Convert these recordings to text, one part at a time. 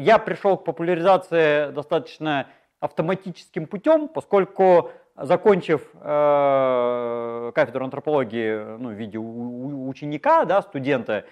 я пришел к популяризации достаточно автоматическим путем, поскольку закончив э, кафедру антропологии ну, в виде ученика, да, студента,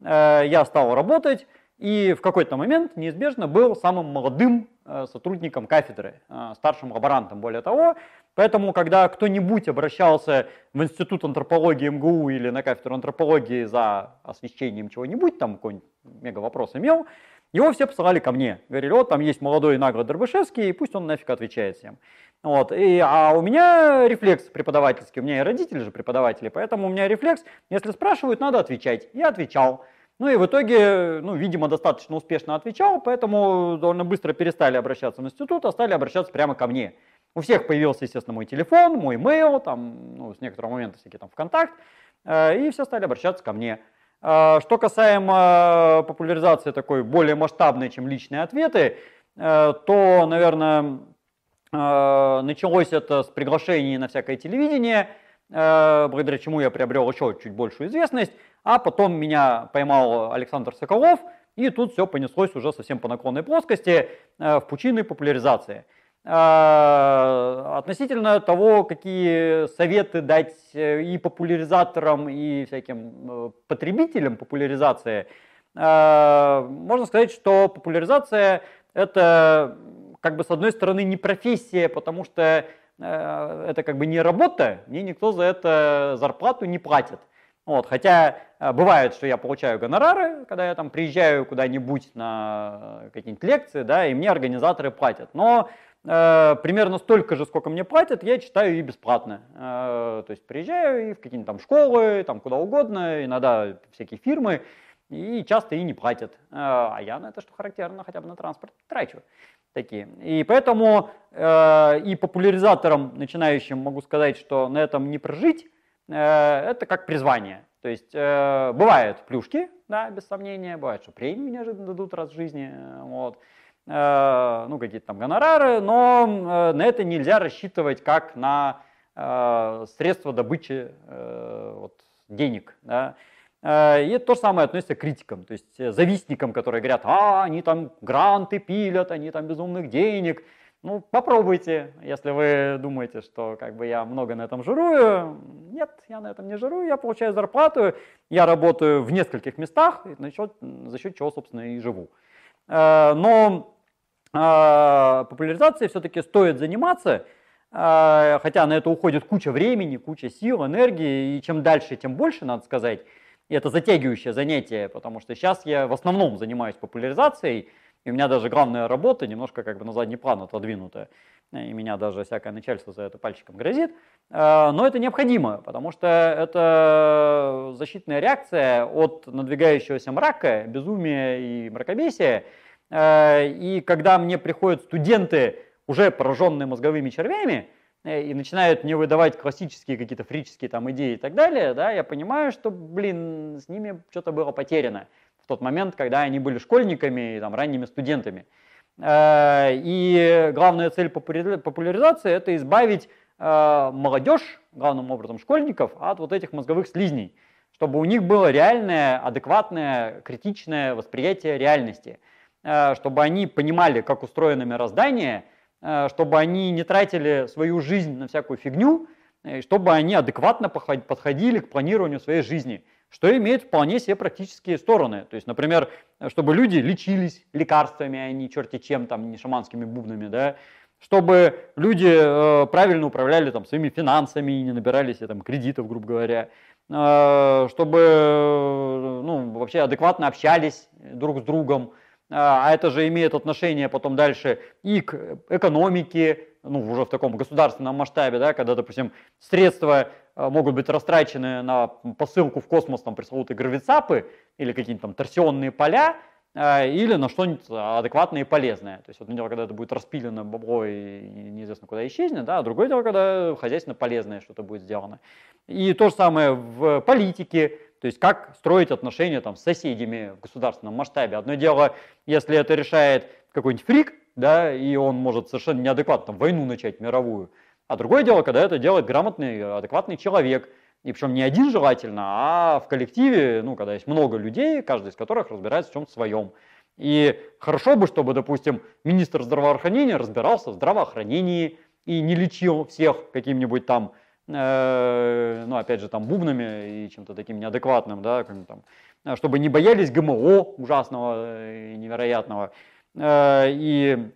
э, я стал работать и в какой-то момент неизбежно был самым молодым э, сотрудником кафедры, э, старшим лаборантом, более того. Поэтому, когда кто-нибудь обращался в Институт антропологии МГУ или на кафедру антропологии за освещением чего-нибудь, там какой-нибудь мега вопрос имел, его все посылали ко мне. Говорили, вот там есть молодой наглый Дробышевский, пусть он нафиг отвечает всем. Вот. И, а у меня рефлекс преподавательский, у меня и родители же преподаватели, поэтому у меня рефлекс, если спрашивают, надо отвечать. Я отвечал. Ну и в итоге, ну, видимо, достаточно успешно отвечал, поэтому довольно быстро перестали обращаться в институт, а стали обращаться прямо ко мне. У всех появился, естественно, мой телефон, мой mail, там, ну, с некоторого момента всякие там ВКонтакт, э, и все стали обращаться ко мне. Э, что касаемо популяризации такой более масштабной, чем личные ответы, э, то, наверное, началось это с приглашений на всякое телевидение, благодаря чему я приобрел еще чуть большую известность, а потом меня поймал Александр Соколов, и тут все понеслось уже совсем по наклонной плоскости в пучины популяризации. А, относительно того, какие советы дать э, и популяризаторам, и всяким э, потребителям популяризации, а, можно сказать, что популяризация это как бы с одной стороны не профессия, потому что э, это как бы не работа, мне никто за это зарплату не платит. Вот, хотя бывает, что я получаю гонорары, когда я там приезжаю куда-нибудь на какие-нибудь лекции, да, и мне организаторы платят. Но примерно столько же, сколько мне платят, я читаю и бесплатно. Э, то есть приезжаю и в какие-нибудь там школы, там куда угодно, иногда всякие фирмы, и часто и не платят. Э, а я на это, что характерно, хотя бы на транспорт трачу такие. И поэтому и популяризаторам начинающим могу сказать, что на этом не прожить, это как призвание. То есть бывают плюшки, да, без сомнения, бывает, что премии неожиданно дадут раз в жизни, вот. Э, ну, какие-то там гонорары, но э, на это нельзя рассчитывать как на э, средство добычи вот, денег. Да. И то же самое относится к критикам, то есть завистникам, которые говорят, а, они там гранты пилят, они там безумных денег. Ну, попробуйте, если вы думаете, что как бы я много на этом жирую. Нет, я на этом не жирую, я получаю зарплату, я работаю в нескольких местах, за счет, за счет чего, собственно, и живу. Но популяризацией все-таки стоит заниматься, а, хотя на это уходит куча времени, куча сил, энергии, и чем дальше, тем больше, надо сказать. И это затягивающее занятие, потому что сейчас я в основном занимаюсь популяризацией, и у меня даже главная работа немножко как бы на задний план отодвинута, и меня даже всякое начальство за это пальчиком грозит. А, но это необходимо, потому что это защитная реакция от надвигающегося мрака, безумия и мракобесия, и когда мне приходят студенты, уже пораженные мозговыми червями, э, и начинают мне выдавать классические какие-то фрические там идеи и так далее, да, я понимаю, что, блин, с ними что-то было потеряно в тот момент, когда они были школьниками и там, ранними студентами. Э, и главная цель популяризации – это избавить молодежь, главным образом школьников, от вот этих мозговых слизней, чтобы у них было реальное, адекватное, критичное восприятие реальности – Э, чтобы они понимали, как устроено мироздание, э, чтобы они не тратили свою жизнь на всякую фигню, э, чтобы они адекватно подходили к планированию своей жизни, что имеет вполне себе практические стороны. То есть, например, чтобы люди лечились лекарствами, а не черти чем, там, не шаманскими бубнами, да, чтобы люди э, правильно управляли там, своими финансами и не набирали себе там, кредитов, грубо говоря, э, чтобы ну, вообще адекватно общались друг с другом, а, а это же имеет отношение потом дальше и к экономике, ну, уже в таком государственном масштабе, да, когда, допустим, средства а, могут быть растрачены на посылку в космос, там, пресловутые гравицапы или какие-нибудь там торсионные поля, а, или на что-нибудь адекватное и полезное. То есть, одно дело, когда это будет распилено бабло и неизвестно куда исчезнет, да, а другое дело, когда хозяйственно полезное что-то будет сделано. И то же самое в политике, то есть как строить отношения там, с соседями в государственном масштабе. Одно дело, если это решает какой-нибудь фрик, да, и он может совершенно неадекватно войну начать мировую. А другое дело, когда это делает грамотный, адекватный человек. И причем не один желательно, а в коллективе, ну, когда есть много людей, каждый из которых разбирается в чем-то своем. И хорошо бы, чтобы, допустим, министр здравоохранения разбирался в здравоохранении и не лечил всех каким-нибудь там, э, ну, опять же, там, бубнами и чем-то таким неадекватным, да, как там, э, чтобы не боялись ГМО ужасного и невероятного. Э, и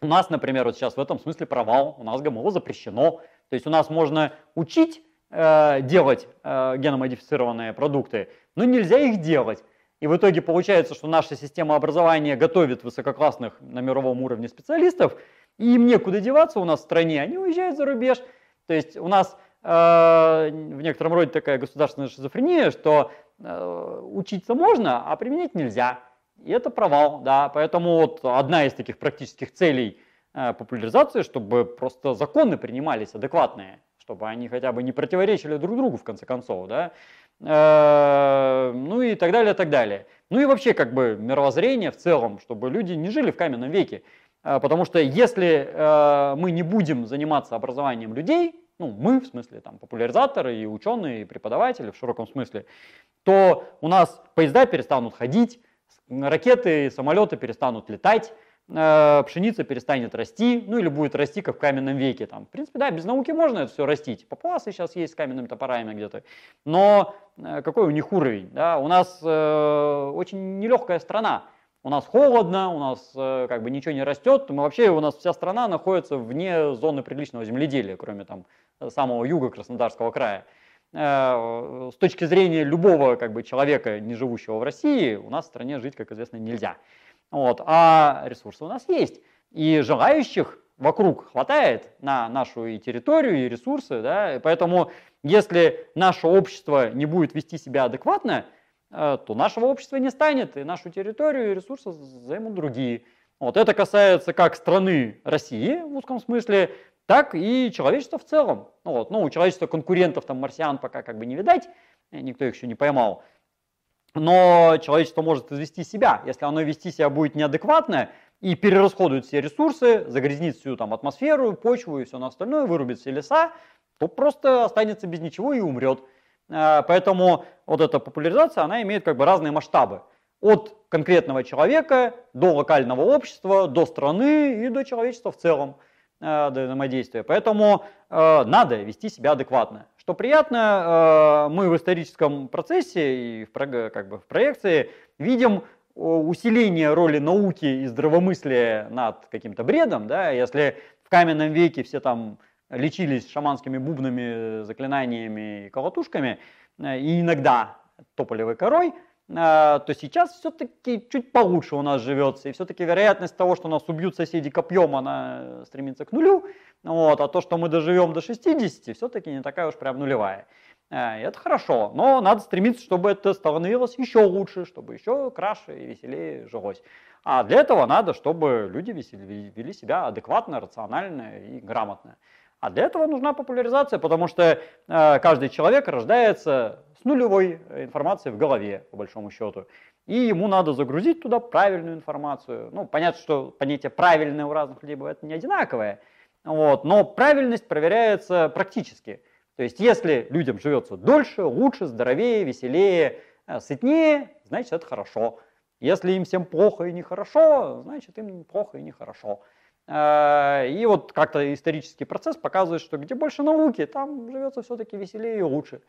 у нас, например, вот сейчас в этом смысле провал, у нас ГМО запрещено. То есть у нас можно учить делать геномодифицированные продукты, но нельзя их делать. И в итоге получается, что наша система образования готовит высококлассных на мировом уровне специалистов, и им некуда деваться у нас в стране, они уезжают за рубеж. То есть у нас в некотором роде такая государственная шизофрения, что э, учиться можно, а применять нельзя. И это провал, да. Поэтому вот одна из таких практических целей э, популяризации, чтобы просто законы принимались адекватные, чтобы они хотя бы не противоречили друг другу в конце концов, да. Э, ну и так далее, так далее. Ну и вообще как бы мировоззрение в целом, чтобы люди не жили в каменном веке. Э, потому что если э, мы не будем заниматься образованием людей, ну мы в смысле там популяризаторы и ученые, и преподаватели в широком смысле, то у нас поезда перестанут ходить, ракеты, самолеты перестанут летать, Э, пшеница перестанет расти, ну или будет расти, как в каменном веке. Там. В принципе, да, без науки можно это все растить. Папуасы сейчас есть с каменными топорами где-то. Но э, какой у них уровень? Да? У нас э, очень нелегкая страна. У нас холодно, у нас э, как бы ничего не растет. Мы вообще, у нас вся страна находится вне зоны приличного земледелия, кроме там самого юга Краснодарского края. Э, с точки зрения любого как бы, человека, не живущего в России, у нас в стране жить, как известно, нельзя. Вот, а ресурсы у нас есть. И желающих вокруг хватает на нашу и территорию, и ресурсы. Да? И поэтому если наше общество не будет вести себя адекватно, э, то нашего общества не станет, и нашу территорию и ресурсы займут другие. Вот это касается как страны России в узком смысле, так и человечества в целом. Вот. Ну, у человечества конкурентов, там, марсиан пока как бы не видать, никто их еще не поймал. Но человечество может извести себя. Если оно вести себя будет неадекватно и перерасходует все ресурсы, загрязнит всю там атмосферу, почву и все остальное, вырубит все леса, то просто останется без ничего и умрет. А, поэтому вот эта популяризация, она имеет как бы разные масштабы. От конкретного человека до локального общества, до страны и до человечества в целом, а, до взаимодействия. Поэтому э, надо вести себя адекватно. Что приятно, мы в историческом процессе и в, как бы в проекции видим усиление роли науки и здравомыслия над каким-то бредом. Да? Если в каменном веке все там лечились шаманскими бубнами, заклинаниями и колотушками, э, и иногда тополевой корой, э, то сейчас все-таки чуть получше у нас живется. И все-таки вероятность того, что нас убьют соседи копьем, она стремится к нулю. Вот, а то, что мы доживем до 60, все-таки не такая уж прям нулевая. Э, это хорошо, но надо стремиться, чтобы это становилось еще лучше, чтобы еще краше и веселее жилось. А для этого надо, чтобы люди вели себя адекватно, рационально и грамотно. А для этого нужна популяризация, потому что э, каждый человек рождается с нулевой информацией в голове, по большому счету. И ему надо загрузить туда правильную информацию. Ну, понятно, что понятие правильное у разных людей бывает не одинаковое, вот. Но правильность проверяется практически. То есть если людям живется дольше, лучше, здоровее, веселее, э, сытнее, значит это хорошо. Если им всем плохо и нехорошо, значит им плохо и нехорошо. Э, и вот как-то исторический процесс показывает, что где больше науки, там живется все-таки веселее и лучше.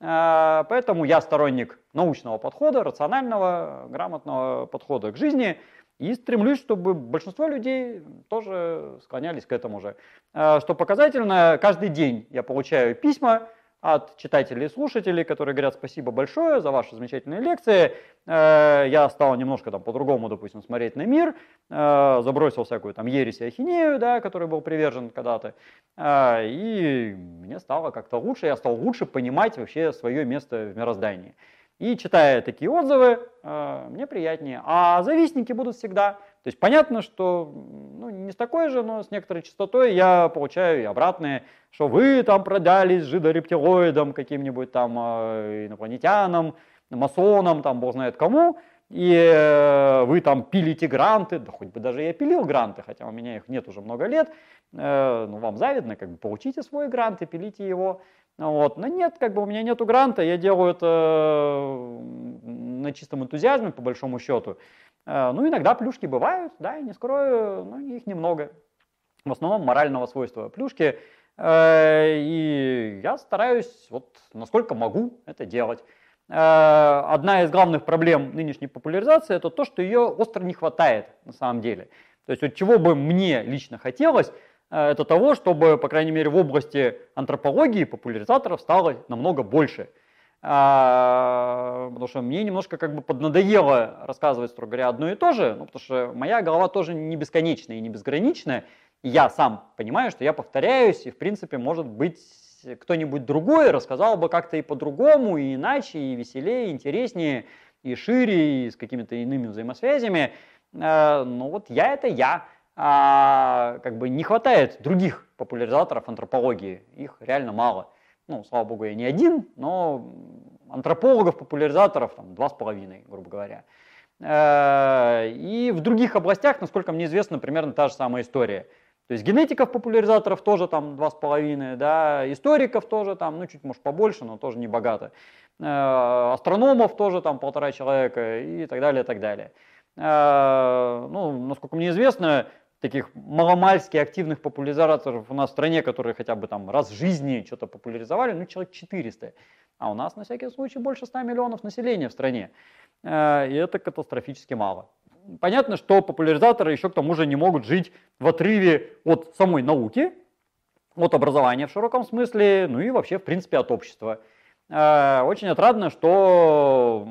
Э, поэтому я сторонник научного подхода, рационального, грамотного подхода к жизни – и стремлюсь, чтобы большинство людей тоже склонялись к этому же. А, что показательно, каждый день я получаю письма от читателей и слушателей, которые говорят спасибо большое за ваши замечательные лекции. Э, я стал немножко там по-другому, допустим, смотреть на мир, э, забросил всякую там ересь и ахинею, да, который был привержен когда-то, э, и мне стало как-то лучше, я стал лучше понимать вообще свое место в мироздании. И читая такие отзывы, мне приятнее. А завистники будут всегда. То есть понятно, что ну, не с такой же, но с некоторой частотой я получаю и обратные, что вы там продались жидорептилоидам, каким-нибудь там э, инопланетянам, масонам, там бог знает кому, и э, вы там пилите гранты, да хоть бы даже я пилил гранты, хотя у меня их нет уже много лет, ну вам завидно, как бы получите свой грант и пилите его. Вот. Но нет, как бы у меня нету гранта, я делаю это на чистом энтузиазме, по большому счету. Ну, иногда плюшки бывают, да, и не скрою, но их немного. В основном морального свойства плюшки. И я стараюсь, вот насколько могу это делать. Одна из главных проблем нынешней популяризации это то, что ее остро не хватает на самом деле. То есть вот чего бы мне лично хотелось, Э, это того, чтобы, по крайней мере, в области антропологии популяризаторов стало намного больше. А, потому что мне немножко как бы поднадоело рассказывать, строго говоря, одно и то же, ну, потому что моя голова тоже не бесконечная и не безграничная. Я сам понимаю, что я повторяюсь, и, в принципе, может быть, кто-нибудь другой рассказал бы как-то и по-другому, и иначе, и веселее, и интереснее, и шире, и с какими-то иными взаимосвязями. Э, но вот я это я а, как бы не хватает других популяризаторов антропологии, их реально мало. Ну, слава богу, я не один, но антропологов, популяризаторов там два с половиной, грубо говоря. Э, и в других областях, насколько мне известно, примерно та же самая история. То есть генетиков, популяризаторов тоже там два с половиной, да, историков тоже там, ну чуть может побольше, но тоже не богато. Э, астрономов тоже там полтора человека и так далее, и так далее. Э, ну, насколько мне известно, таких маломальски активных популяризаторов у нас в стране, которые хотя бы там раз в жизни что-то популяризовали, ну, человек 400. А у нас, на всякий случай, больше 100 миллионов населения в стране. Э, и это катастрофически мало. Понятно, что популяризаторы еще к тому же не могут жить в отрыве от самой науки, от образования в широком смысле, ну и вообще, в принципе, от общества. Э, очень отрадно, что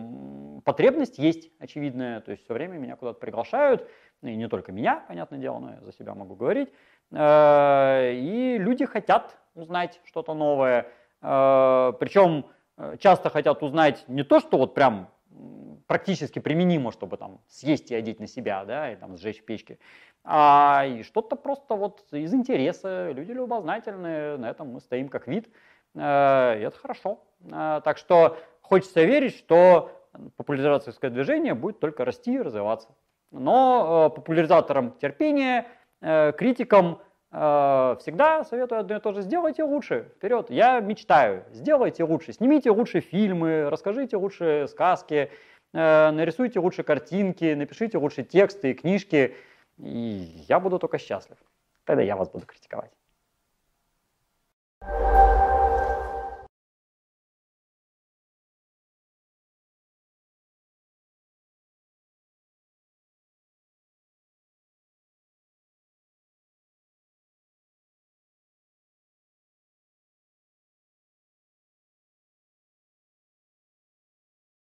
потребность есть очевидная, то есть все время меня куда-то приглашают, и не только меня, понятное дело, но я за себя могу говорить. Э, и люди хотят узнать что-то новое, причем часто хотят узнать не то, что вот прям практически применимо, чтобы там съесть и одеть на себя, да, и там сжечь в печке, а что-то просто вот из интереса, люди любознательные, на этом мы стоим как вид, и это хорошо. Так что хочется верить, что популяризаторское движение будет только расти и развиваться. Но э, популяризаторам терпения, э, критикам э, всегда советую одно и то же. Сделайте лучше, вперед. Я мечтаю, сделайте лучше. Снимите лучше фильмы, расскажите лучше сказки, э, нарисуйте лучше картинки, напишите лучше тексты и книжки. И я буду только счастлив. Тогда я вас буду критиковать.